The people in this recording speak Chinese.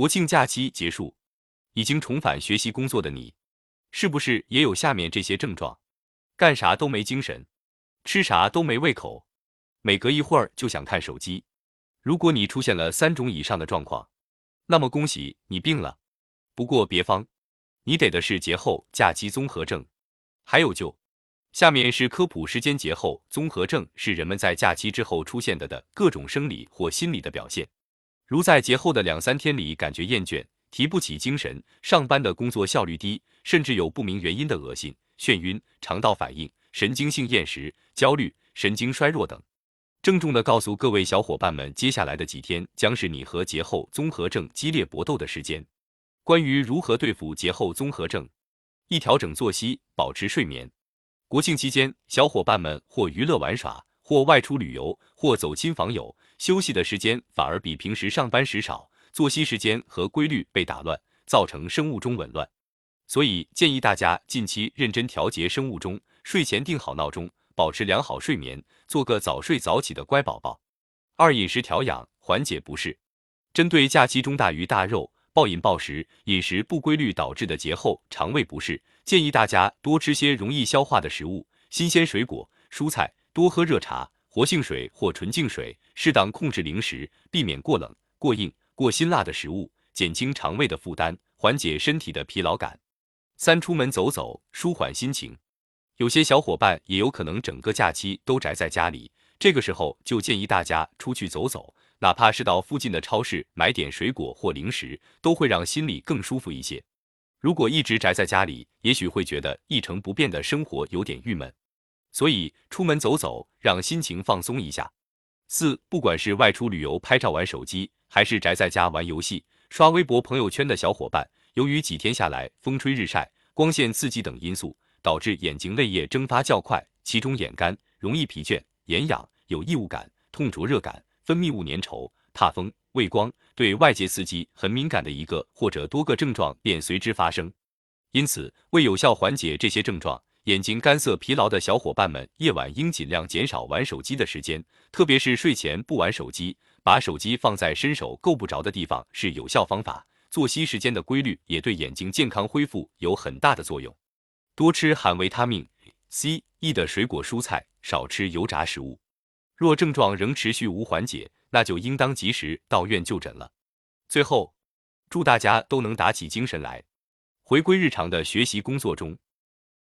国庆假期结束，已经重返学习工作的你，是不是也有下面这些症状？干啥都没精神，吃啥都没胃口，每隔一会儿就想看手机。如果你出现了三种以上的状况，那么恭喜你病了。不过别慌，你得的是节后假期综合症，还有救。下面是科普：时间节后综合症是人们在假期之后出现的的各种生理或心理的表现，如在节后的两三天里感觉厌倦、提不起精神、上班的工作效率低，甚至有不明原因的恶心、眩晕、肠道反应、神经性厌食、焦虑、神经衰弱等。郑重的告诉各位小伙伴们，接下来的几天将是你和节后综合症激烈搏斗的时间。关于如何对付节后综合症，一调整作息，保持睡眠。国庆期间，小伙伴们或娱乐玩耍，或外出旅游，或走亲访友，休息的时间反而比平时上班时少，作息时间和规律被打乱，造成生物钟紊乱。所以建议大家近期认真调节生物钟，睡前定好闹钟，保持良好睡眠，做个早睡早起的乖宝宝。二、饮食调养，缓解不适。针对假期中大鱼大肉。暴饮暴食、饮食不规律导致的节后肠胃不适，建议大家多吃些容易消化的食物，新鲜水果、蔬菜，多喝热茶、活性水或纯净水，适当控制零食，避免过冷、过硬、过辛辣的食物，减轻肠胃的负担，缓解身体的疲劳感。三、出门走走，舒缓心情。有些小伙伴也有可能整个假期都宅在家里，这个时候就建议大家出去走走。哪怕是到附近的超市买点水果或零食，都会让心里更舒服一些。如果一直宅在家里，也许会觉得一成不变的生活有点郁闷，所以出门走走，让心情放松一下。四，不管是外出旅游拍照玩手机，还是宅在家玩游戏、刷微博朋友圈的小伙伴，由于几天下来风吹日晒、光线刺激等因素，导致眼睛泪液蒸发较快，其中眼干、容易疲倦、眼痒、有异物感、痛灼热感。分泌物粘稠、怕风、畏光，对外界刺激很敏感的一个或者多个症状便随之发生。因此，为有效缓解这些症状，眼睛干涩、疲劳的小伙伴们，夜晚应尽量减少玩手机的时间，特别是睡前不玩手机，把手机放在伸手够不着的地方是有效方法。作息时间的规律也对眼睛健康恢复有很大的作用。多吃含维他命 C、E 的水果蔬菜，少吃油炸食物。若症状仍持续无缓解，那就应当及时到院就诊了。最后，祝大家都能打起精神来，回归日常的学习工作中。